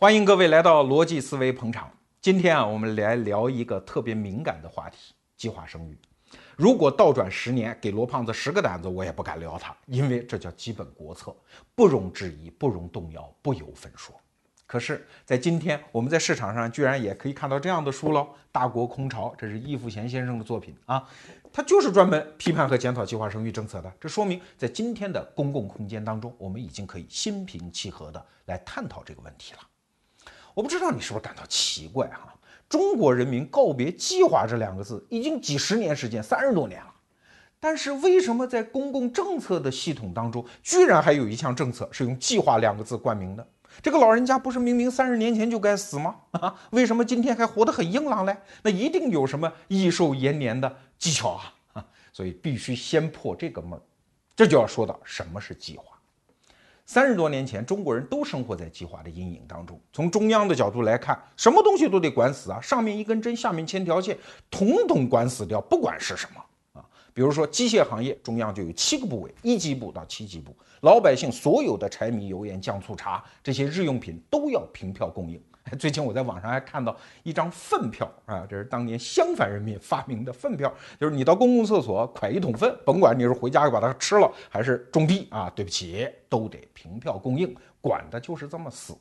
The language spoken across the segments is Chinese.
欢迎各位来到逻辑思维捧场。今天啊，我们来聊一个特别敏感的话题——计划生育。如果倒转十年，给罗胖子十个胆子，我也不敢聊他，因为这叫基本国策，不容置疑，不容动摇，不由分说。可是，在今天，我们在市场上居然也可以看到这样的书喽，《大国空巢》，这是易富贤先生的作品啊，他就是专门批判和检讨计划生育政策的。这说明，在今天的公共空间当中，我们已经可以心平气和的来探讨这个问题了。我不知道你是不是感到奇怪哈？中国人民告别“计划”这两个字已经几十年时间，三十多年了，但是为什么在公共政策的系统当中，居然还有一项政策是用“计划”两个字冠名的？这个老人家不是明明三十年前就该死吗？啊，为什么今天还活得很硬朗嘞？那一定有什么益寿延年的技巧啊！啊，所以必须先破这个闷儿，这就要说到什么是计划。三十多年前，中国人都生活在计划的阴影当中。从中央的角度来看，什么东西都得管死啊，上面一根针，下面千条线，统统管死掉，不管是什么啊。比如说机械行业，中央就有七个部委，一级部到七级部，老百姓所有的柴米油盐酱醋茶这些日用品都要凭票供应。最近我在网上还看到一张粪票啊，这是当年襄樊人民发明的粪票，就是你到公共厕所蒯一桶粪，甭管你是回家把它吃了还是种地啊，对不起，都得凭票供应，管的就是这么死。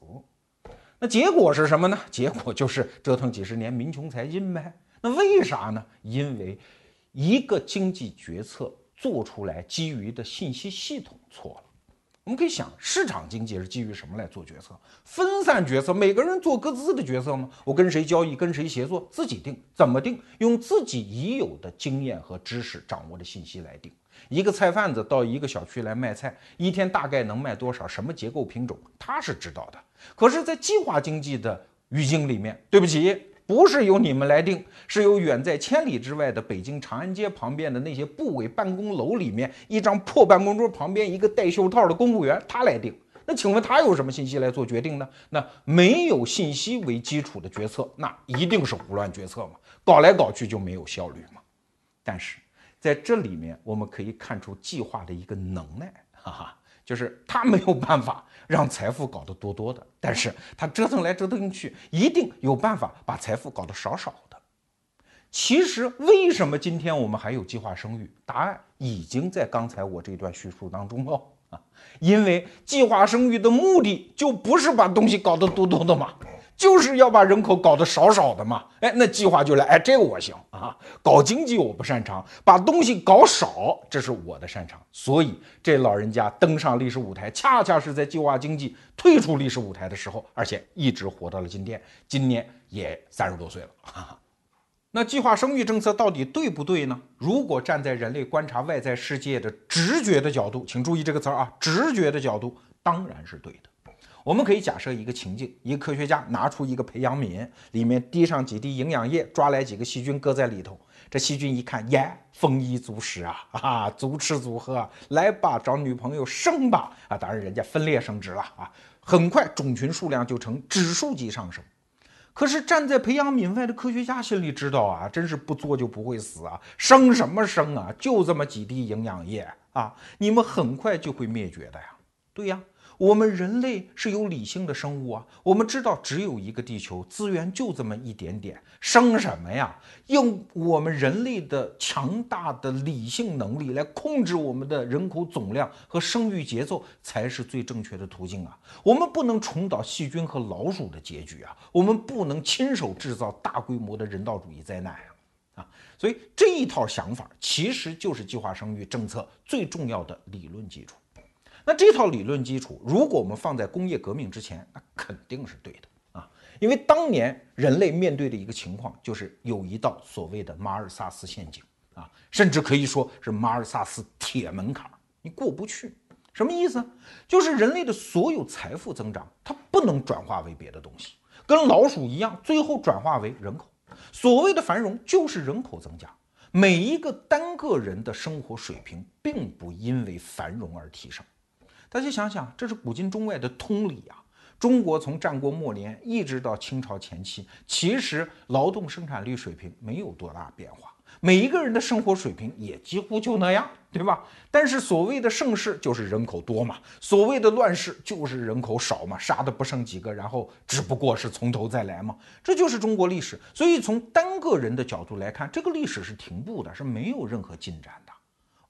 那结果是什么呢？结果就是折腾几十年，民穷财尽呗。那为啥呢？因为一个经济决策做出来基于的信息系统错了。我们可以想，市场经济是基于什么来做决策？分散决策，每个人做各自的决策吗？我跟谁交易，跟谁协作，自己定，怎么定？用自己已有的经验和知识掌握的信息来定。一个菜贩子到一个小区来卖菜，一天大概能卖多少？什么结构品种，他是知道的。可是，在计划经济的语境里面，对不起。不是由你们来定，是由远在千里之外的北京长安街旁边的那些部委办公楼里面一张破办公桌旁边一个戴袖套的公务员他来定。那请问他有什么信息来做决定呢？那没有信息为基础的决策，那一定是胡乱决策嘛？搞来搞去就没有效率嘛？但是在这里面我们可以看出计划的一个能耐，哈哈。就是他没有办法让财富搞得多多的，但是他折腾来折腾去，一定有办法把财富搞得少少的。其实为什么今天我们还有计划生育？答案已经在刚才我这段叙述当中了啊，因为计划生育的目的就不是把东西搞得多多的嘛。就是要把人口搞得少少的嘛，哎，那计划就来，哎，这个我行啊，搞经济我不擅长，把东西搞少，这是我的擅长，所以这老人家登上历史舞台，恰恰是在计划经济退出历史舞台的时候，而且一直活到了今天，今年也三十多岁了。哈哈。那计划生育政策到底对不对呢？如果站在人类观察外在世界的直觉的角度，请注意这个词儿啊，直觉的角度当然是对的。我们可以假设一个情境：一个科学家拿出一个培养皿，里面滴上几滴营养液，抓来几个细菌搁在里头。这细菌一看，耶，丰衣足食啊，啊，足吃足喝，来吧，找女朋友生吧，啊，当然人家分裂生殖了啊，很快种群数量就呈指数级上升。可是站在培养皿外的科学家心里知道啊，真是不做就不会死啊，生什么生啊，就这么几滴营养液啊，你们很快就会灭绝的呀。对呀。我们人类是有理性的生物啊，我们知道只有一个地球，资源就这么一点点，生什么呀？用我们人类的强大的理性能力来控制我们的人口总量和生育节奏，才是最正确的途径啊！我们不能重蹈细菌和老鼠的结局啊！我们不能亲手制造大规模的人道主义灾难啊！啊，所以这一套想法其实就是计划生育政策最重要的理论基础。那这套理论基础，如果我们放在工业革命之前，那肯定是对的啊，因为当年人类面对的一个情况，就是有一道所谓的马尔萨斯陷阱啊，甚至可以说是马尔萨斯铁门槛，你过不去。什么意思？就是人类的所有财富增长，它不能转化为别的东西，跟老鼠一样，最后转化为人口。所谓的繁荣，就是人口增加，每一个单个人的生活水平，并不因为繁荣而提升。大家想想，这是古今中外的通理啊！中国从战国末年一直到清朝前期，其实劳动生产率水平没有多大变化，每一个人的生活水平也几乎就那样，对吧？但是所谓的盛世就是人口多嘛，所谓的乱世就是人口少嘛，杀的不剩几个，然后只不过是从头再来嘛，这就是中国历史。所以从单个人的角度来看，这个历史是停步的，是没有任何进展的。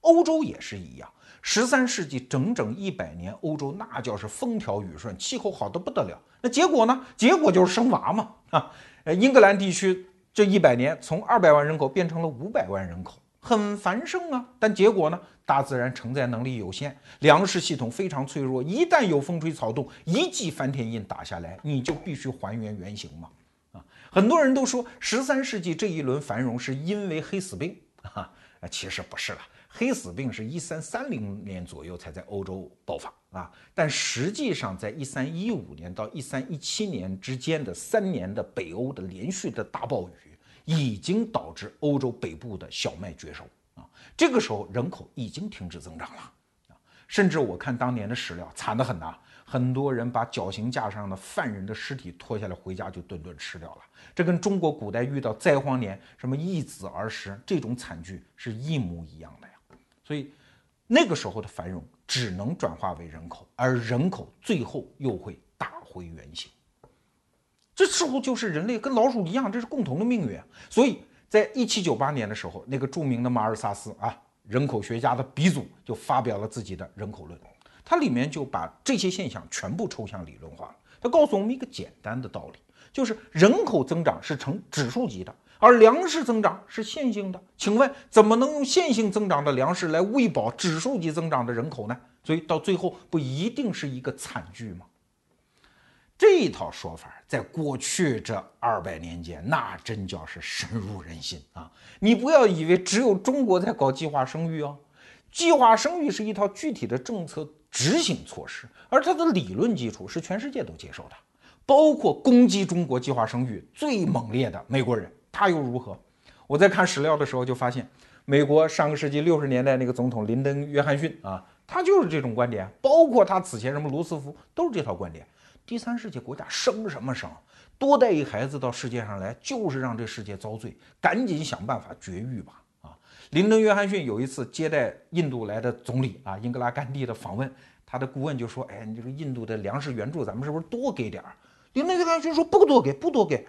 欧洲也是一样，十三世纪整整一百年，欧洲那叫是风调雨顺，气候好的不得了。那结果呢？结果就是生娃嘛啊！呃，英格兰地区这一百年从二百万人口变成了五百万人口，很繁盛啊。但结果呢？大自然承载能力有限，粮食系统非常脆弱，一旦有风吹草动，一记翻天印打下来，你就必须还原原形嘛啊！很多人都说十三世纪这一轮繁荣是因为黑死病啊，其实不是了。黑死病是一三三零年左右才在欧洲爆发啊，但实际上在一三一五年到一三一七年之间的三年的北欧的连续的大暴雨，已经导致欧洲北部的小麦绝收啊。这个时候人口已经停止增长了啊，甚至我看当年的史料惨得很呐。很多人把绞刑架上的犯人的尸体拖下来回家就顿顿吃掉了，这跟中国古代遇到灾荒年什么一子而食这种惨剧是一模一样的。所以，那个时候的繁荣只能转化为人口，而人口最后又会打回原形。这似乎就是人类跟老鼠一样，这是共同的命运。所以在一七九八年的时候，那个著名的马尔萨斯啊，人口学家的鼻祖就发表了自己的人口论，它里面就把这些现象全部抽象理论化了。他告诉我们一个简单的道理，就是人口增长是呈指数级的。而粮食增长是线性的，请问怎么能用线性增长的粮食来喂饱指数级增长的人口呢？所以到最后不一定是一个惨剧吗？这一套说法在过去这二百年间，那真叫是深入人心啊！你不要以为只有中国在搞计划生育哦，计划生育是一套具体的政策执行措施，而它的理论基础是全世界都接受的，包括攻击中国计划生育最猛烈的美国人。他又如何？我在看史料的时候就发现，美国上个世纪六十年代那个总统林登·约翰逊啊，他就是这种观点，包括他此前什么罗斯福都是这套观点。第三世界国家生什么生？多带一孩子到世界上来，就是让这世界遭罪，赶紧想办法绝育吧！啊，林登·约翰逊有一次接待印度来的总理啊，英格拉甘地的访问，他的顾问就说：“哎，你这个印度的粮食援助，咱们是不是多给点儿？”林登·约翰逊说：“不多给，不多给。”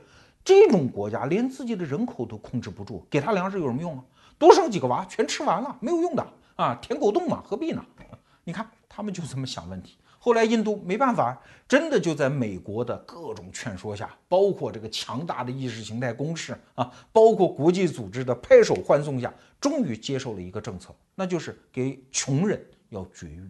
这种国家连自己的人口都控制不住，给他粮食有什么用啊？多生几个娃，全吃完了，没有用的啊！填狗洞嘛，何必呢？你看他们就这么想问题。后来印度没办法，真的就在美国的各种劝说下，包括这个强大的意识形态攻势啊，包括国际组织的拍手欢送下，终于接受了一个政策，那就是给穷人要绝育，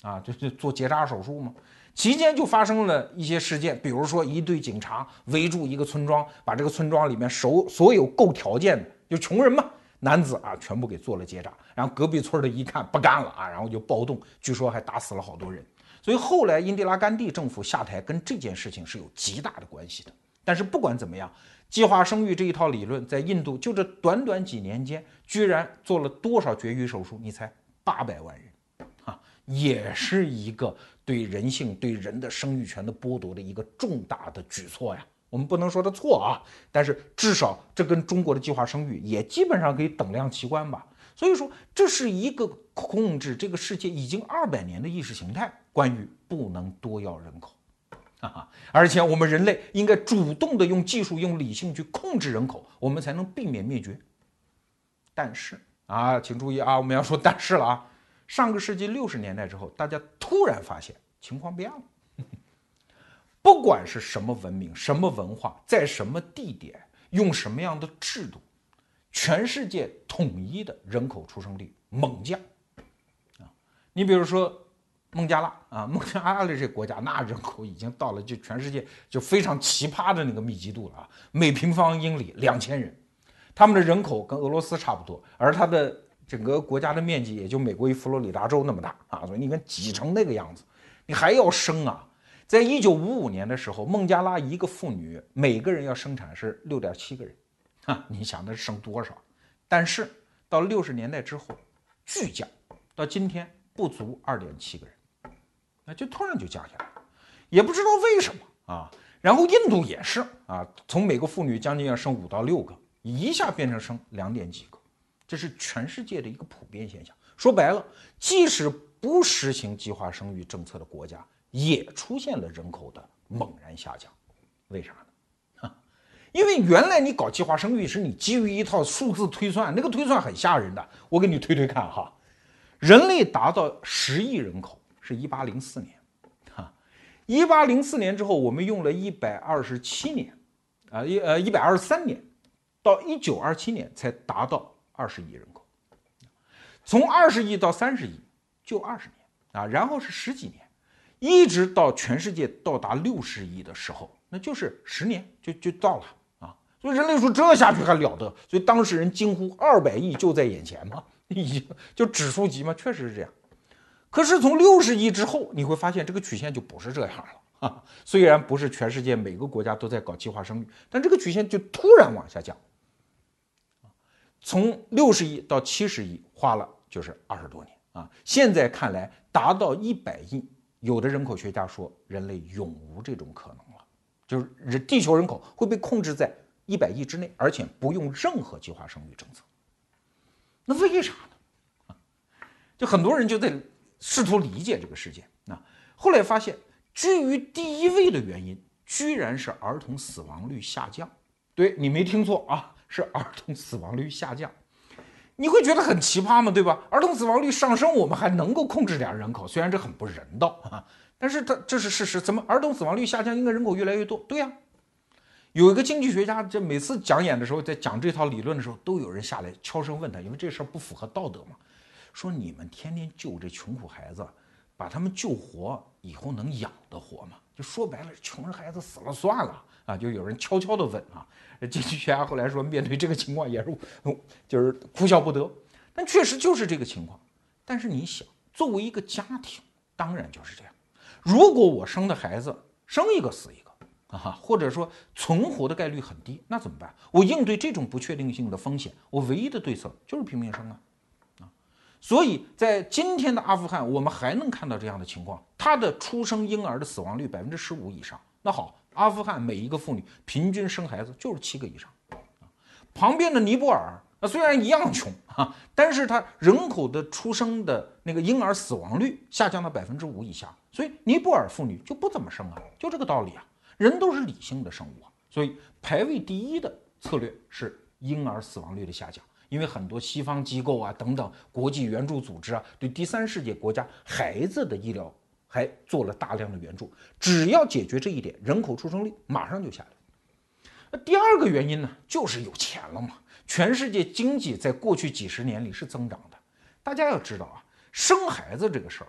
啊，就是做结扎手术嘛。期间就发生了一些事件，比如说一队警察围住一个村庄，把这个村庄里面所所有够条件的，就穷人嘛，男子啊，全部给做了结扎。然后隔壁村的一看不干了啊，然后就暴动，据说还打死了好多人。所以后来印第拉甘地政府下台跟这件事情是有极大的关系的。但是不管怎么样，计划生育这一套理论在印度就这短短几年间，居然做了多少绝育手术？你猜？八百万人，啊，也是一个。对人性、对人的生育权的剥夺的一个重大的举措呀，我们不能说它错啊，但是至少这跟中国的计划生育也基本上可以等量齐观吧。所以说，这是一个控制这个世界已经二百年的意识形态，关于不能多要人口，哈哈，而且我们人类应该主动的用技术、用理性去控制人口，我们才能避免灭绝。但是啊，请注意啊，我们要说但是了啊。上个世纪六十年代之后，大家突然发现情况变了。不管是什么文明、什么文化，在什么地点，用什么样的制度，全世界统一的人口出生率猛降。啊，你比如说孟加拉啊，孟加拉的这国家，那人口已经到了就全世界就非常奇葩的那个密集度了啊，每平方英里两千人，他们的人口跟俄罗斯差不多，而他的。整个国家的面积也就美国一佛罗里达州那么大啊，所以你看挤成那个样子，你还要生啊？在一九五五年的时候，孟加拉一个妇女每个人要生产是六点七个人，哈，你想那生多少？但是到六十年代之后巨降，到今天不足二点七个人，那就突然就降下来了，也不知道为什么啊。然后印度也是啊，从每个妇女将近要生五到六个。一下变成生两点几个，这是全世界的一个普遍现象。说白了，即使不实行计划生育政策的国家，也出现了人口的猛然下降。为啥呢？因为原来你搞计划生育是你基于一套数字推算，那个推算很吓人的。我给你推推看哈，人类达到十亿人口是一八零四年。哈一八零四年之后，我们用了一百二十七年，啊一呃一百二十三年，到一九二七年才达到二十亿人口。从二十亿到三十亿就二十年啊，然后是十几年，一直到全世界到达六十亿的时候，那就是十年就就到了啊。所以人类说这下去还了得？所以当事人惊呼二百亿就在眼前嘛，已经就指数级嘛，确实是这样。可是从六十亿之后，你会发现这个曲线就不是这样了啊！虽然不是全世界每个国家都在搞计划生育，但这个曲线就突然往下降。从六十亿到七十亿，花了就是二十多年啊！现在看来，达到一百亿，有的人口学家说人类永无这种可能了，就是人地球人口会被控制在一百亿之内，而且不用任何计划生育政策。那为啥呢？啊，就很多人就在。试图理解这个事件，那后来发现居于第一位的原因居然是儿童死亡率下降。对你没听错啊，是儿童死亡率下降。你会觉得很奇葩吗？对吧？儿童死亡率上升，我们还能够控制点人口，虽然这很不人道啊，但是它这是事实。怎么儿童死亡率下降，应该人口越来越多？对呀，有一个经济学家，这每次讲演的时候，在讲这套理论的时候，都有人下来悄声问他，因为这事儿不符合道德嘛。说你们天天救这穷苦孩子，把他们救活以后能养得活吗？就说白了，穷人孩子死了算了啊！就有人悄悄的问啊。经济学家后来说，面对这个情况也是，就是哭笑不得。但确实就是这个情况。但是你想，作为一个家庭，当然就是这样。如果我生的孩子生一个死一个啊，或者说存活的概率很低，那怎么办？我应对这种不确定性的风险，我唯一的对策就是拼命生啊。所以在今天的阿富汗，我们还能看到这样的情况：他的出生婴儿的死亡率百分之十五以上。那好，阿富汗每一个妇女平均生孩子就是七个以上。啊旁边的尼泊尔，那虽然一样穷啊，但是它人口的出生的那个婴儿死亡率下降到百分之五以下，所以尼泊尔妇女就不怎么生啊，就这个道理啊。人都是理性的生物啊，所以排位第一的策略是婴儿死亡率的下降。因为很多西方机构啊等等国际援助组织啊，对第三世界国家孩子的医疗还做了大量的援助。只要解决这一点，人口出生率马上就下来。那第二个原因呢，就是有钱了嘛。全世界经济在过去几十年里是增长的。大家要知道啊，生孩子这个事儿，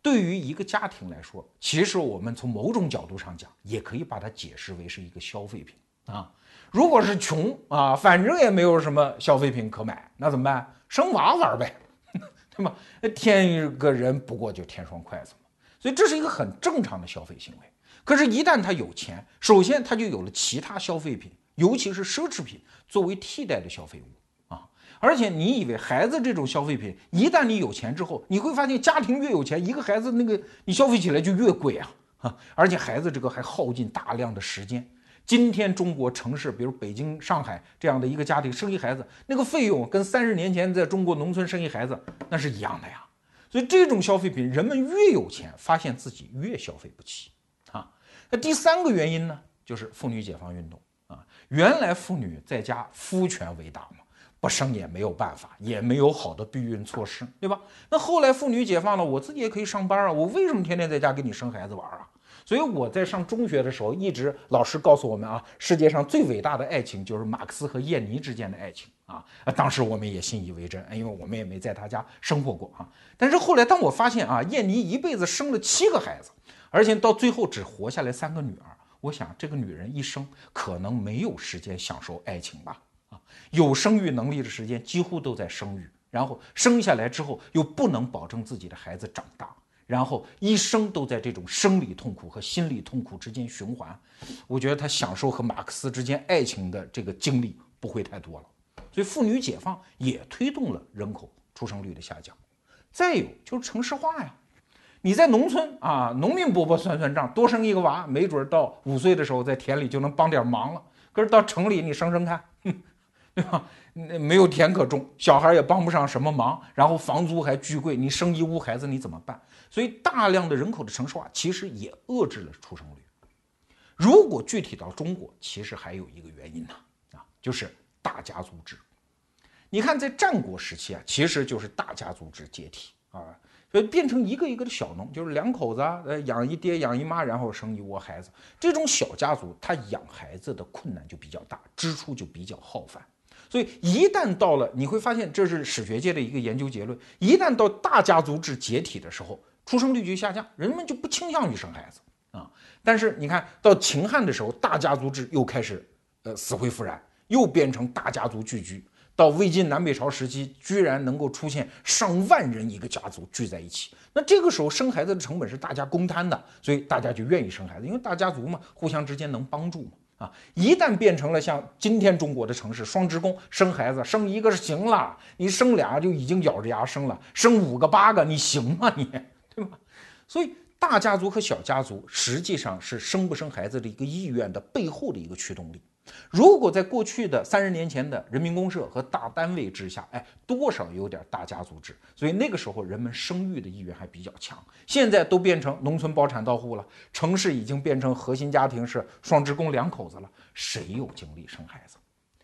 对于一个家庭来说，其实我们从某种角度上讲，也可以把它解释为是一个消费品啊。如果是穷啊，反正也没有什么消费品可买，那怎么办？生娃玩呗，对吗？添一个人不过就添双筷子，所以这是一个很正常的消费行为。可是，一旦他有钱，首先他就有了其他消费品，尤其是奢侈品作为替代的消费物啊。而且，你以为孩子这种消费品，一旦你有钱之后，你会发现家庭越有钱，一个孩子那个你消费起来就越贵啊啊！而且孩子这个还耗尽大量的时间。今天中国城市，比如北京、上海这样的一个家庭生一孩子，那个费用跟三十年前在中国农村生一孩子那是一样的呀。所以这种消费品，人们越有钱，发现自己越消费不起啊。那第三个原因呢，就是妇女解放运动啊。原来妇女在家夫权为大嘛，不生也没有办法，也没有好的避孕措施，对吧？那后来妇女解放了，我自己也可以上班啊，我为什么天天在家给你生孩子玩啊？所以我在上中学的时候，一直老师告诉我们啊，世界上最伟大的爱情就是马克思和燕妮之间的爱情啊。当时我们也信以为真，因为我们也没在他家生活过啊。但是后来当我发现啊，燕妮一辈子生了七个孩子，而且到最后只活下来三个女儿，我想这个女人一生可能没有时间享受爱情吧？啊，有生育能力的时间几乎都在生育，然后生下来之后又不能保证自己的孩子长大。然后一生都在这种生理痛苦和心理痛苦之间循环，我觉得他享受和马克思之间爱情的这个经历不会太多了。所以妇女解放也推动了人口出生率的下降。再有就是城市化呀，你在农村啊，农民伯伯算算账，多生一个娃，没准到五岁的时候在田里就能帮点忙了。可是到城里你生生看，哼，对吧？没有田可种，小孩也帮不上什么忙，然后房租还巨贵，你生一屋孩子你怎么办？所以大量的人口的城市化其实也遏制了出生率。如果具体到中国，其实还有一个原因呢，啊，就是大家族制。你看，在战国时期啊，其实就是大家族制解体啊，所以变成一个一个的小农，就是两口子啊，呃，养一爹养一妈，然后生一窝孩子。这种小家族，他养孩子的困难就比较大，支出就比较浩繁。所以一旦到了，你会发现这是史学界的一个研究结论：一旦到大家族制解体的时候，出生率就下降，人们就不倾向于生孩子啊。但是你看到秦汉的时候，大家族制又开始呃死灰复燃，又变成大家族聚居。到魏晋南北朝时期，居然能够出现上万人一个家族聚在一起，那这个时候生孩子的成本是大家公摊的，所以大家就愿意生孩子，因为大家族嘛，互相之间能帮助嘛。啊，一旦变成了像今天中国的城市，双职工生孩子，生一个是行了，你生俩就已经咬着牙生了，生五个八个你行吗你，所以大家族和小家族实际上是生不生孩子的一个意愿的背后的一个驱动力。如果在过去的三十年前的人民公社和大单位之下，哎，多少有点大家族制，所以那个时候人们生育的意愿还比较强。现在都变成农村包产到户了，城市已经变成核心家庭是双职工两口子了，谁有精力生孩子？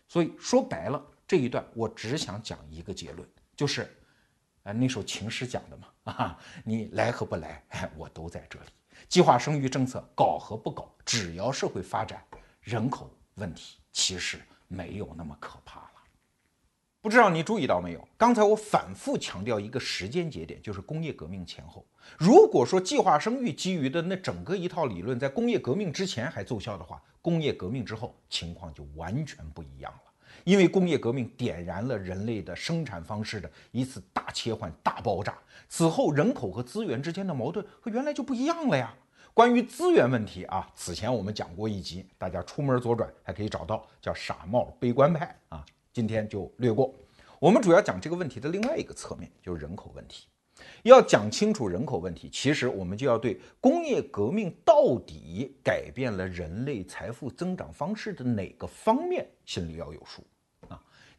所以说白了，这一段我只想讲一个结论，就是，那首情诗讲的嘛，啊，你来和不来，哎，我都在这里。计划生育政策搞和不搞，只要社会发展，人口。问题其实没有那么可怕了。不知道你注意到没有？刚才我反复强调一个时间节点，就是工业革命前后。如果说计划生育基于的那整个一套理论在工业革命之前还奏效的话，工业革命之后情况就完全不一样了。因为工业革命点燃了人类的生产方式的一次大切换、大爆炸。此后人口和资源之间的矛盾和原来就不一样了呀。关于资源问题啊，此前我们讲过一集，大家出门左转还可以找到，叫傻帽悲观派啊。今天就略过。我们主要讲这个问题的另外一个侧面，就是人口问题。要讲清楚人口问题，其实我们就要对工业革命到底改变了人类财富增长方式的哪个方面，心里要有数。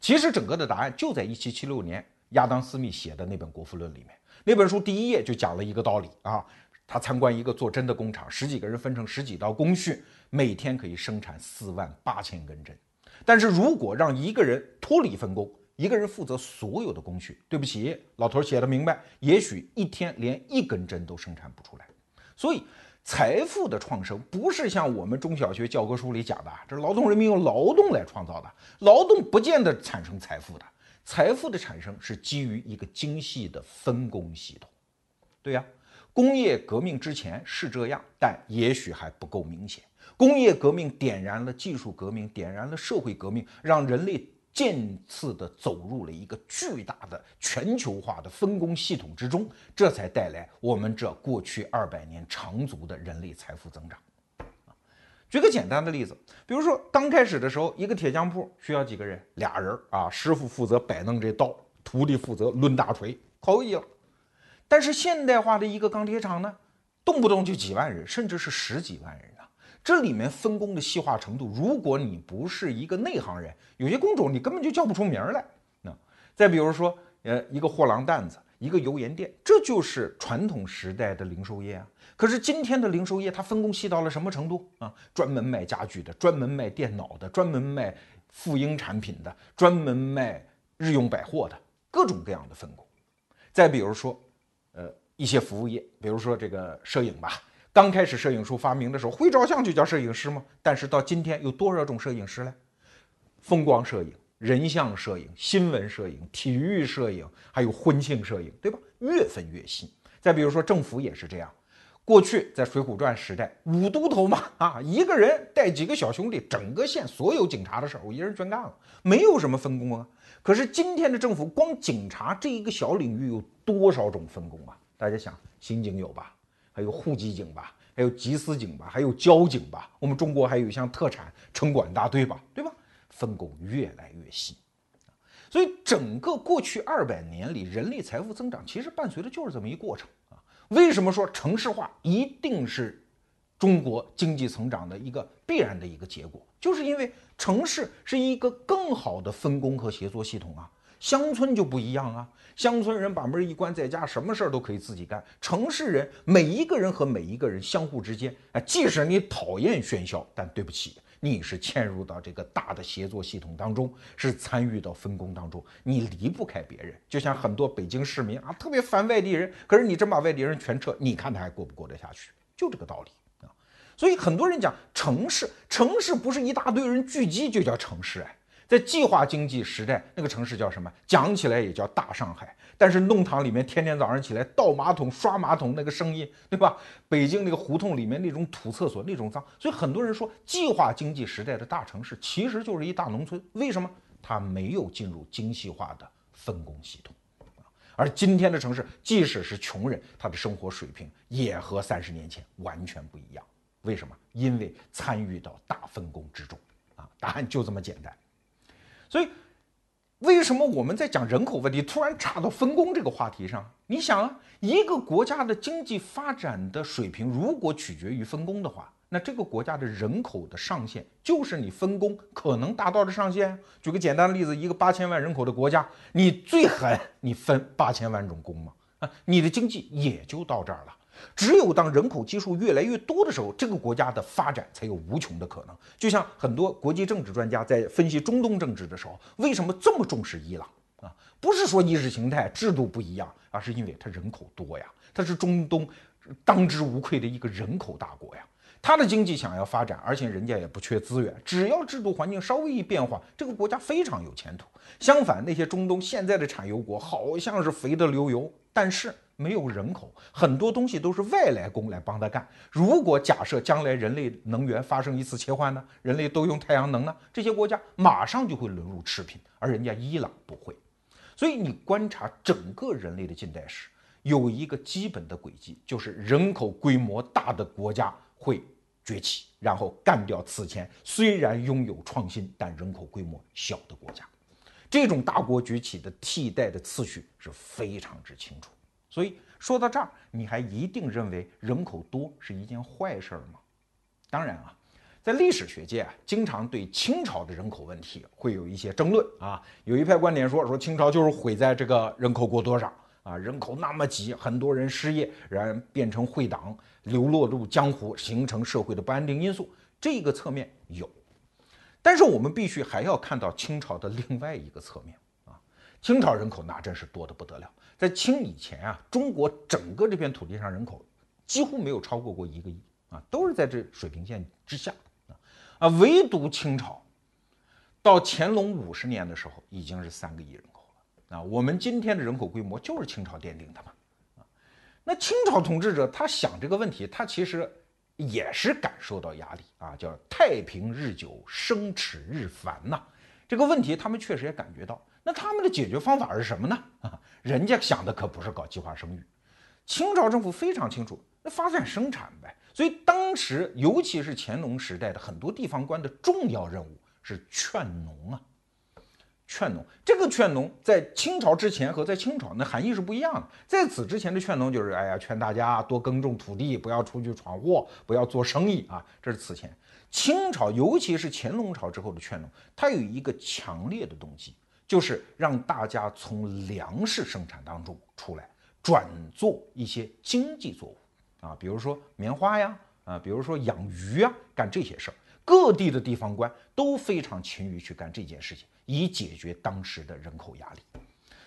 其实整个的答案就在1776年亚当·斯密写的那本《国富论》里面。那本书第一页就讲了一个道理啊。他参观一个做针的工厂，十几个人分成十几道工序，每天可以生产四万八千根针。但是如果让一个人脱离分工，一个人负责所有的工序，对不起，老头写的明白，也许一天连一根针都生产不出来。所以，财富的创生不是像我们中小学教科书里讲的，这劳动人民用劳动来创造的，劳动不见得产生财富的，财富的产生是基于一个精细的分工系统。对呀。工业革命之前是这样，但也许还不够明显。工业革命点燃了技术革命，点燃了社会革命，让人类渐次地走入了一个巨大的全球化的分工系统之中，这才带来我们这过去二百年长足的人类财富增长。举个简单的例子，比如说刚开始的时候，一个铁匠铺需要几个人？俩人啊，师傅负责摆弄这刀，徒弟负责抡大锤，可以了。但是现代化的一个钢铁厂呢，动不动就几万人，甚至是十几万人！这里面分工的细化程度，如果你不是一个内行人，有些工种你根本就叫不出名来。那再比如说，呃，一个货郎担子，一个油盐店，这就是传统时代的零售业啊。可是今天的零售业，它分工细到了什么程度啊？专门卖家具的，专门卖电脑的，专门卖妇婴产品的，专门卖日用百货的，各种各样的分工。再比如说。呃，一些服务业，比如说这个摄影吧，刚开始摄影术发明的时候，会照相就叫摄影师吗？但是到今天有多少种摄影师嘞？风光摄影、人像摄影、新闻摄影、体育摄影，还有婚庆摄影，对吧？越分越细。再比如说政府也是这样，过去在《水浒传》时代，五都头嘛，啊，一个人带几个小兄弟，整个县所有警察的事儿，我一人全干了，没有什么分工啊。可是今天的政府，光警察这一个小领域有多少种分工啊？大家想，刑警有吧？还有户籍警吧？还有缉私警吧？还有交警吧？我们中国还有一项特产城管大队吧？对吧？分工越来越细，所以整个过去二百年里，人类财富增长其实伴随的就是这么一过程啊。为什么说城市化一定是中国经济成长的一个必然的一个结果，就是因为城市是一个更好的分工和协作系统啊。乡村就不一样啊，乡村人把门一关，在家什么事儿都可以自己干。城市人每一个人和每一个人相互之间，哎，即使你讨厌喧嚣，但对不起，你是嵌入到这个大的协作系统当中，是参与到分工当中，你离不开别人。就像很多北京市民啊，特别烦外地人，可是你真把外地人全撤，你看他还过不过得下去？就这个道理啊。所以很多人讲城市，城市不是一大堆人聚集就叫城市哎。在计划经济时代，那个城市叫什么？讲起来也叫大上海。但是弄堂里面天天早上起来倒马桶、刷马桶那个声音，对吧？北京那个胡同里面那种土厕所那种脏，所以很多人说，计划经济时代的大城市其实就是一大农村。为什么？它没有进入精细化的分工系统而今天的城市，即使是穷人，他的生活水平也和三十年前完全不一样。为什么？因为参与到大分工之中啊！答案就这么简单。所以，为什么我们在讲人口问题，突然插到分工这个话题上？你想啊，一个国家的经济发展的水平，如果取决于分工的话，那这个国家的人口的上限就是你分工可能达到的上限。举个简单的例子，一个八千万人口的国家，你最狠，你分八千万种工嘛？啊，你的经济也就到这儿了。只有当人口基数越来越多的时候，这个国家的发展才有无穷的可能。就像很多国际政治专家在分析中东政治的时候，为什么这么重视伊朗啊？不是说意识形态制度不一样，而是因为它人口多呀，它是中东当之无愧的一个人口大国呀。它的经济想要发展，而且人家也不缺资源，只要制度环境稍微一变化，这个国家非常有前途。相反，那些中东现在的产油国好像是肥得流油，但是。没有人口，很多东西都是外来工来帮他干。如果假设将来人类能源发生一次切换呢？人类都用太阳能呢？这些国家马上就会沦入赤贫，而人家伊朗不会。所以你观察整个人类的近代史，有一个基本的轨迹，就是人口规模大的国家会崛起，然后干掉此前虽然拥有创新但人口规模小的国家。这种大国崛起的替代的次序是非常之清楚。所以说到这儿，你还一定认为人口多是一件坏事儿吗？当然啊，在历史学界啊，经常对清朝的人口问题会有一些争论啊。有一派观点说，说清朝就是毁在这个人口过多上啊，人口那么挤，很多人失业，然变成会党，流落入江湖，形成社会的不安定因素。这个侧面有，但是我们必须还要看到清朝的另外一个侧面啊，清朝人口那真是多得不得了。在清以前啊，中国整个这片土地上人口几乎没有超过过一个亿啊，都是在这水平线之下啊啊，唯独清朝到乾隆五十年的时候已经是三个亿人口了啊，我们今天的人口规模就是清朝奠定的嘛啊，那清朝统治者他想这个问题，他其实也是感受到压力啊，叫太平日久，生齿日繁呐，这个问题他们确实也感觉到。那他们的解决方法是什么呢？啊，人家想的可不是搞计划生育，清朝政府非常清楚，那发展生产呗。所以当时，尤其是乾隆时代的很多地方官的重要任务是劝农啊，劝农。这个劝农在清朝之前和在清朝那含义是不一样的。在此之前的劝农就是，哎呀，劝大家多耕种土地，不要出去闯祸，不要做生意啊，这是此前。清朝，尤其是乾隆朝之后的劝农，它有一个强烈的动机。就是让大家从粮食生产当中出来，转做一些经济作物啊，比如说棉花呀，啊，比如说养鱼啊，干这些事儿。各地的地方官都非常勤于去干这件事情，以解决当时的人口压力。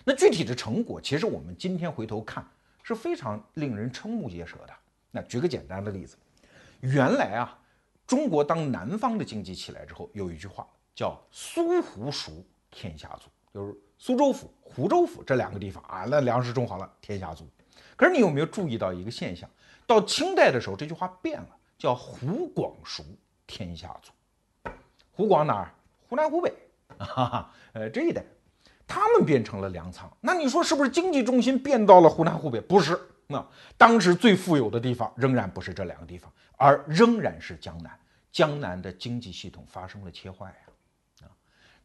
那具体的成果，其实我们今天回头看是非常令人瞠目结舌的。那举个简单的例子，原来啊，中国当南方的经济起来之后，有一句话叫“苏湖熟，天下足”。就是苏州府、湖州府这两个地方啊，那粮食种好了，天下足。可是你有没有注意到一个现象？到清代的时候，这句话变了，叫湖广熟，天下足。湖广哪儿？湖南、湖北，哈哈，呃，这一带，他们变成了粮仓。那你说是不是经济重心变到了湖南、湖北？不是，那当时最富有的地方仍然不是这两个地方，而仍然是江南。江南的经济系统发生了切换呀。啊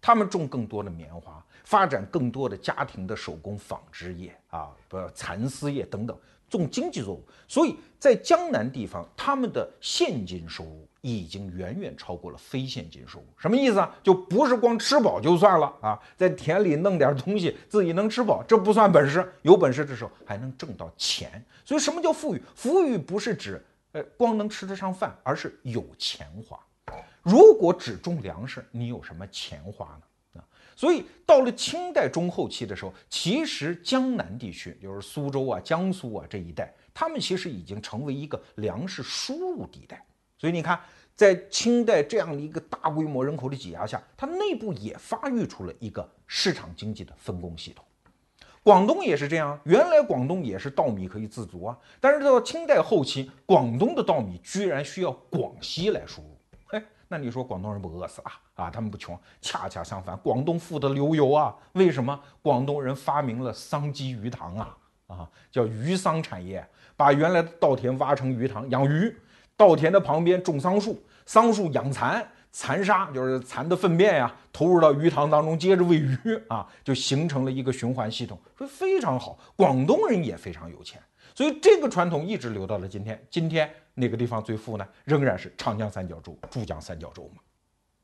他们种更多的棉花，发展更多的家庭的手工纺织业啊，不蚕丝业等等，种经济作物。所以在江南地方，他们的现金收入已经远远超过了非现金收入。什么意思啊？就不是光吃饱就算了啊，在田里弄点东西，自己能吃饱，这不算本事。有本事的时候还能挣到钱。所以什么叫富裕？富裕不是指呃光能吃得上饭，而是有钱花。如果只种粮食，你有什么钱花呢？所以到了清代中后期的时候，其实江南地区，就是苏州啊、江苏啊这一带，他们其实已经成为一个粮食输入地带。所以你看，在清代这样的一个大规模人口的挤压下，它内部也发育出了一个市场经济的分工系统。广东也是这样，原来广东也是稻米可以自足啊，但是到清代后期，广东的稻米居然需要广西来输入。那你说广东人不饿死啊？啊，他们不穷，恰恰相反，广东富得流油啊！为什么？广东人发明了桑基鱼塘啊，啊，叫鱼桑产业，把原来的稻田挖成鱼塘养鱼，稻田的旁边种桑树，桑树养蚕，蚕沙就是蚕的粪便呀，投入到鱼塘当中，接着喂鱼啊，就形成了一个循环系统，说非常好。广东人也非常有钱，所以这个传统一直留到了今天。今天。哪个地方最富呢？仍然是长江三角洲、珠江三角洲嘛。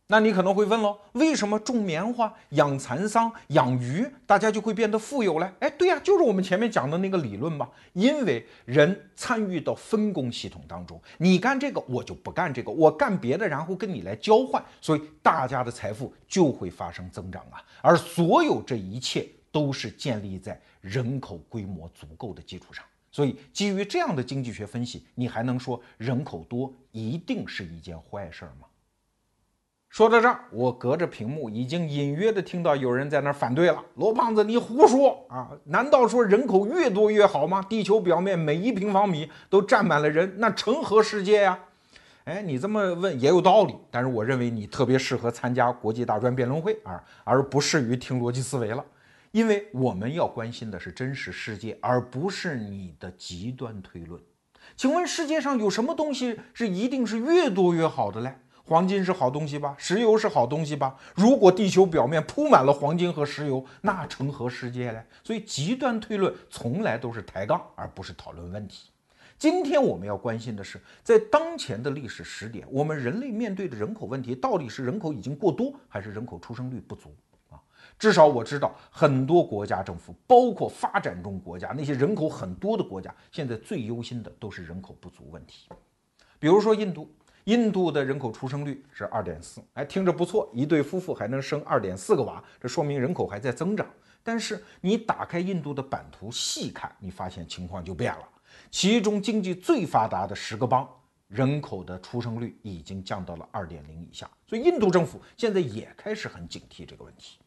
那你可能会问喽，为什么种棉花、养蚕桑、养鱼，大家就会变得富有嘞？哎，对呀，就是我们前面讲的那个理论嘛。因为人参与到分工系统当中，你干这个，我就不干这个，我干别的，然后跟你来交换，所以大家的财富就会发生增长啊。而所有这一切都是建立在人口规模足够的基础上。所以，基于这样的经济学分析，你还能说人口多一定是一件坏事吗？说到这儿，我隔着屏幕已经隐约的听到有人在那儿反对了。罗胖子，你胡说啊！难道说人口越多越好吗？地球表面每一平方米都站满了人，那成何世界呀？哎，你这么问也有道理，但是我认为你特别适合参加国际大专辩论会啊，而不适于听逻辑思维了。因为我们要关心的是真实世界，而不是你的极端推论。请问世界上有什么东西是一定是越多越好的嘞？黄金是好东西吧？石油是好东西吧？如果地球表面铺满了黄金和石油，那成何世界嘞？所以极端推论从来都是抬杠，而不是讨论问题。今天我们要关心的是，在当前的历史时点，我们人类面对的人口问题到底是人口已经过多，还是人口出生率不足？至少我知道，很多国家政府，包括发展中国家那些人口很多的国家，现在最忧心的都是人口不足问题。比如说印度，印度的人口出生率是二点四，哎，听着不错，一对夫妇还能生二点四个娃，这说明人口还在增长。但是你打开印度的版图细看，你发现情况就变了。其中经济最发达的十个邦，人口的出生率已经降到了二点零以下，所以印度政府现在也开始很警惕这个问题。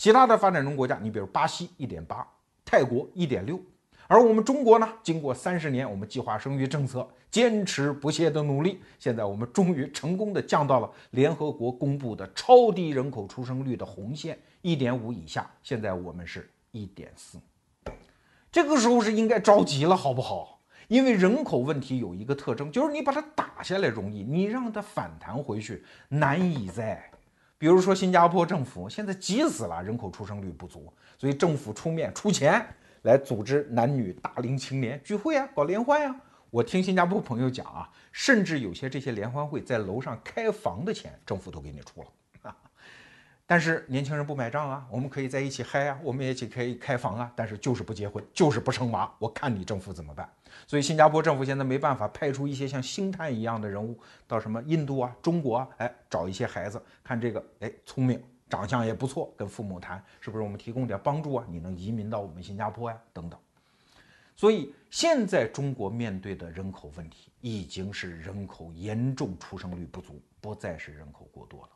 其他的发展中国家，你比如巴西一点八，泰国一点六，而我们中国呢，经过三十年我们计划生育政策坚持不懈的努力，现在我们终于成功的降到了联合国公布的超低人口出生率的红线一点五以下，现在我们是一点四，这个时候是应该着急了，好不好？因为人口问题有一个特征，就是你把它打下来容易，你让它反弹回去难以再。比如说，新加坡政府现在急死了，人口出生率不足，所以政府出面出钱来组织男女大龄青年聚会啊，搞联欢啊。我听新加坡朋友讲啊，甚至有些这些联欢会在楼上开房的钱，政府都给你出了。但是年轻人不买账啊，我们可以在一起嗨啊，我们也一起可以开房啊，但是就是不结婚，就是不生娃，我看你政府怎么办。所以新加坡政府现在没办法派出一些像星探一样的人物到什么印度啊、中国啊，哎，找一些孩子，看这个，哎，聪明，长相也不错，跟父母谈，是不是我们提供点帮助啊？你能移民到我们新加坡呀？等等。所以现在中国面对的人口问题已经是人口严重出生率不足，不再是人口过多了。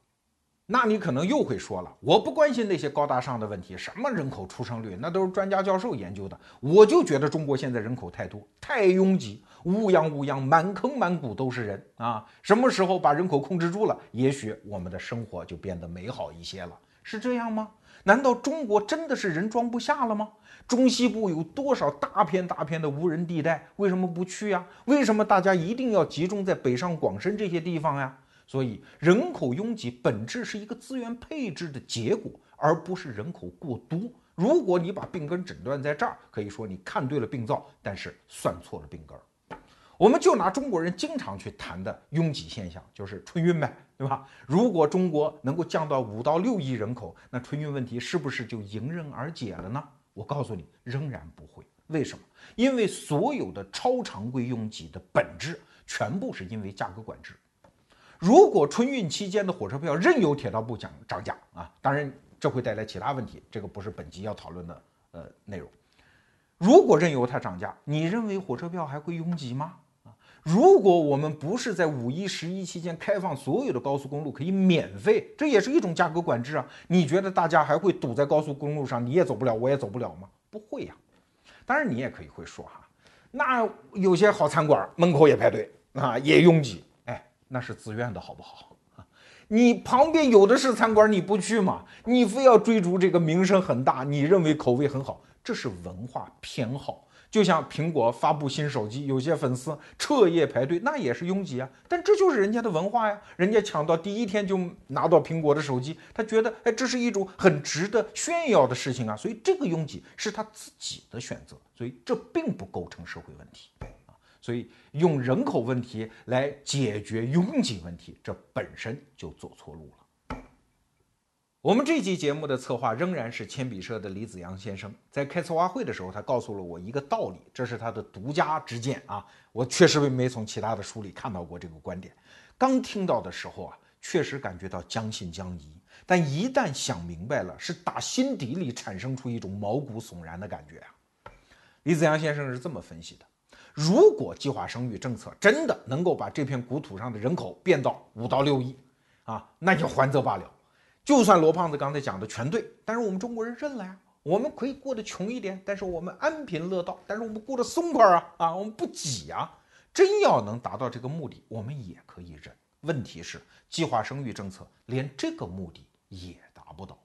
那你可能又会说了，我不关心那些高大上的问题，什么人口出生率，那都是专家教授研究的。我就觉得中国现在人口太多，太拥挤，乌泱乌泱，满坑满谷都是人啊！什么时候把人口控制住了，也许我们的生活就变得美好一些了，是这样吗？难道中国真的是人装不下了吗？中西部有多少大片大片的无人地带，为什么不去呀？为什么大家一定要集中在北上广深这些地方呀？所以，人口拥挤本质是一个资源配置的结果，而不是人口过多。如果你把病根诊断在这儿，可以说你看对了病灶，但是算错了病根儿。我们就拿中国人经常去谈的拥挤现象，就是春运呗，对吧？如果中国能够降到五到六亿人口，那春运问题是不是就迎刃而解了呢？我告诉你，仍然不会。为什么？因为所有的超常规拥挤的本质，全部是因为价格管制。如果春运期间的火车票任由铁道部涨涨价啊，当然这会带来其他问题，这个不是本集要讨论的呃内容。如果任由它涨价，你认为火车票还会拥挤吗？啊，如果我们不是在五一、十一期间开放所有的高速公路可以免费，这也是一种价格管制啊。你觉得大家还会堵在高速公路上，你也走不了，我也走不了吗？不会呀。当然你也可以会说哈，那有些好餐馆门口也排队啊，也拥挤。那是自愿的好不好？你旁边有的是餐馆，你不去吗？你非要追逐这个名声很大，你认为口味很好。这是文化偏好，就像苹果发布新手机，有些粉丝彻夜排队，那也是拥挤啊。但这就是人家的文化呀，人家抢到第一天就拿到苹果的手机，他觉得哎，这是一种很值得炫耀的事情啊。所以这个拥挤是他自己的选择，所以这并不构成社会问题。所以用人口问题来解决拥挤问题，这本身就走错路了。我们这期节目的策划仍然是铅笔社的李子阳先生。在开策划会的时候，他告诉了我一个道理，这是他的独家之见啊。我确实没从其他的书里看到过这个观点。刚听到的时候啊，确实感觉到将信将疑。但一旦想明白了，是打心底里产生出一种毛骨悚然的感觉啊。李子阳先生是这么分析的：如果计划生育政策真的能够把这片国土上的人口变到五到六亿啊，那就还则罢了。就算罗胖子刚才讲的全对，但是我们中国人认了呀。我们可以过得穷一点，但是我们安贫乐道，但是我们过得松快啊啊，我们不挤啊。真要能达到这个目的，我们也可以忍。问题是，计划生育政策连这个目的也达不到。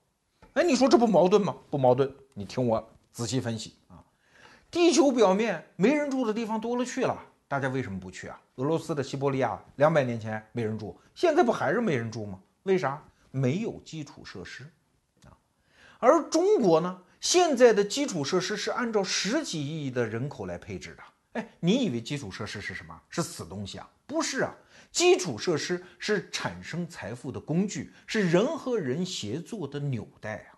哎，你说这不矛盾吗？不矛盾。你听我仔细分析。地球表面没人住的地方多了去了，大家为什么不去啊？俄罗斯的西伯利亚两百年前没人住，现在不还是没人住吗？为啥？没有基础设施，啊，而中国呢，现在的基础设施是按照十几亿的人口来配置的。哎，你以为基础设施是什么？是死东西啊？不是啊，基础设施是产生财富的工具，是人和人协作的纽带。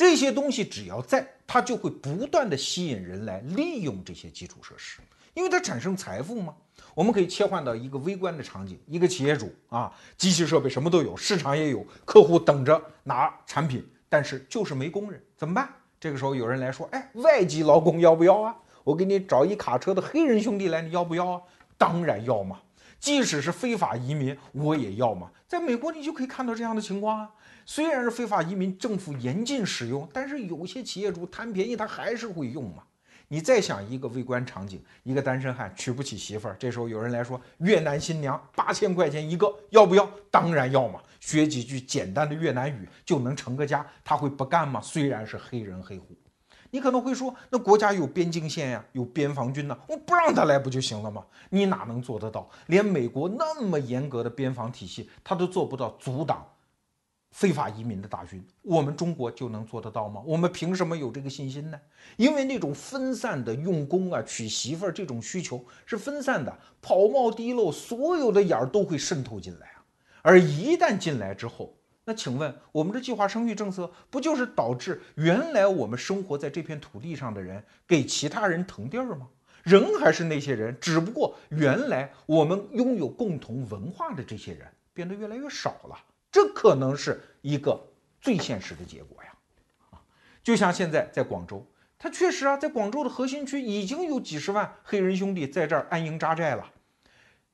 这些东西只要在，它就会不断的吸引人来利用这些基础设施，因为它产生财富嘛。我们可以切换到一个微观的场景，一个企业主啊，机器设备什么都有，市场也有，客户等着拿产品，但是就是没工人，怎么办？这个时候有人来说，哎，外籍劳工要不要啊？我给你找一卡车的黑人兄弟来，你要不要啊？当然要嘛，即使是非法移民，我也要嘛。在美国，你就可以看到这样的情况啊。虽然是非法移民，政府严禁使用，但是有些企业主贪便宜，他还是会用嘛。你再想一个微观场景，一个单身汉娶不起媳妇儿，这时候有人来说越南新娘八千块钱一个，要不要？当然要嘛，学几句简单的越南语就能成个家，他会不干吗？虽然是黑人黑户，你可能会说，那国家有边境线呀，有边防军呢，我不让他来不就行了吗？你哪能做得到？连美国那么严格的边防体系，他都做不到阻挡。非法移民的大军，我们中国就能做得到吗？我们凭什么有这个信心呢？因为那种分散的用工啊、娶媳妇儿这种需求是分散的，跑冒滴漏，所有的眼儿都会渗透进来啊。而一旦进来之后，那请问我们的计划生育政策不就是导致原来我们生活在这片土地上的人给其他人腾地儿吗？人还是那些人，只不过原来我们拥有共同文化的这些人变得越来越少了。这可能是一个最现实的结果呀，啊，就像现在在广州，它确实啊，在广州的核心区已经有几十万黑人兄弟在这儿安营扎寨了。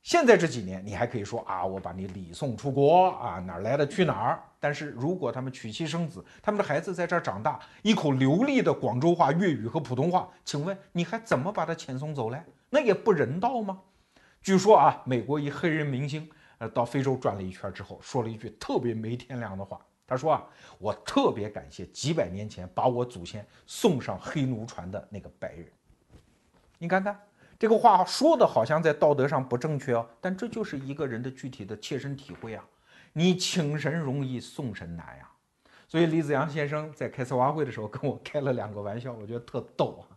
现在这几年，你还可以说啊，我把你礼送出国啊，哪儿来的去哪儿。但是如果他们娶妻生子，他们的孩子在这儿长大，一口流利的广州话、粤语和普通话，请问你还怎么把他遣送走嘞？那也不人道吗？据说啊，美国一黑人明星。呃，到非洲转了一圈之后，说了一句特别没天良的话。他说啊，我特别感谢几百年前把我祖先送上黑奴船的那个白人。你看看这个话说的好像在道德上不正确哦，但这就是一个人的具体的切身体会啊。你请神容易送神难呀。所以李子阳先生在开策划会的时候跟我开了两个玩笑，我觉得特逗啊。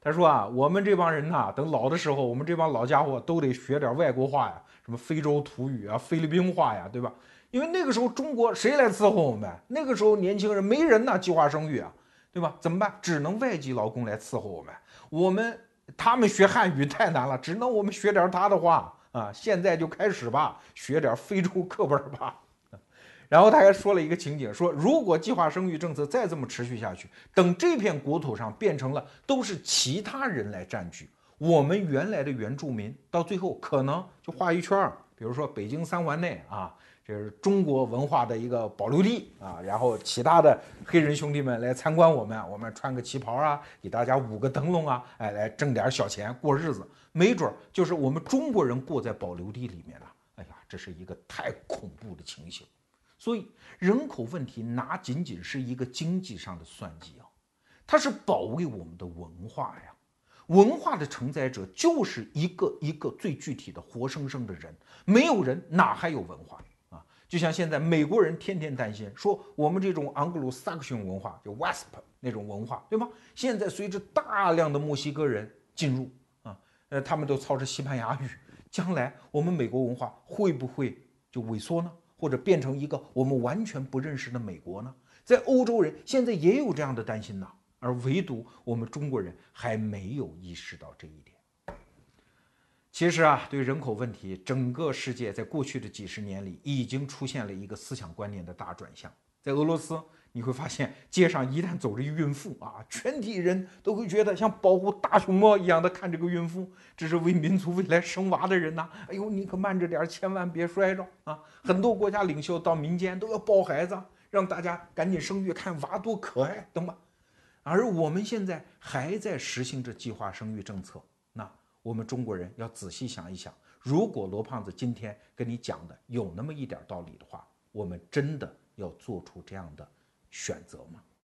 他说啊，我们这帮人呐，等老的时候，我们这帮老家伙都得学点外国话呀，什么非洲土语啊、菲律宾话呀，对吧？因为那个时候中国谁来伺候我们？那个时候年轻人没人呐，计划生育啊，对吧？怎么办？只能外籍劳工来伺候我们。我们他们学汉语太难了，只能我们学点他的话啊。现在就开始吧，学点非洲课本吧。然后他还说了一个情景，说如果计划生育政策再这么持续下去，等这片国土上变成了都是其他人来占据，我们原来的原住民到最后可能就画一圈儿，比如说北京三环内啊。这是中国文化的一个保留地啊，然后其他的黑人兄弟们来参观我们，我们穿个旗袍啊，给大家舞个灯笼啊，哎，来挣点小钱过日子，没准儿就是我们中国人过在保留地里面了。哎呀，这是一个太恐怖的情形。所以人口问题哪仅仅是一个经济上的算计啊，它是保卫我们的文化呀。文化的承载者就是一个一个最具体的活生生的人，没有人哪还有文化啊？就像现在美国人天天担心说我们这种盎格鲁撒克逊文化，就 WASP 那种文化，对吗？现在随着大量的墨西哥人进入啊，呃，他们都操着西班牙语，将来我们美国文化会不会就萎缩呢？或者变成一个我们完全不认识的美国呢？在欧洲人现在也有这样的担心呢，而唯独我们中国人还没有意识到这一点。其实啊，对人口问题，整个世界在过去的几十年里已经出现了一个思想观念的大转向。在俄罗斯，你会发现街上一旦走着孕妇啊，全体人都会觉得像保护大熊猫一样的看这个孕妇，这是为民族未来生娃的人呐。哎呦，你可慢着点，千万别摔着啊！很多国家领袖到民间都要抱孩子，让大家赶紧生育，看娃多可爱，懂吗？而我们现在还在实行着计划生育政策。那我们中国人要仔细想一想，如果罗胖子今天跟你讲的有那么一点道理的话，我们真的要做出这样的选择吗？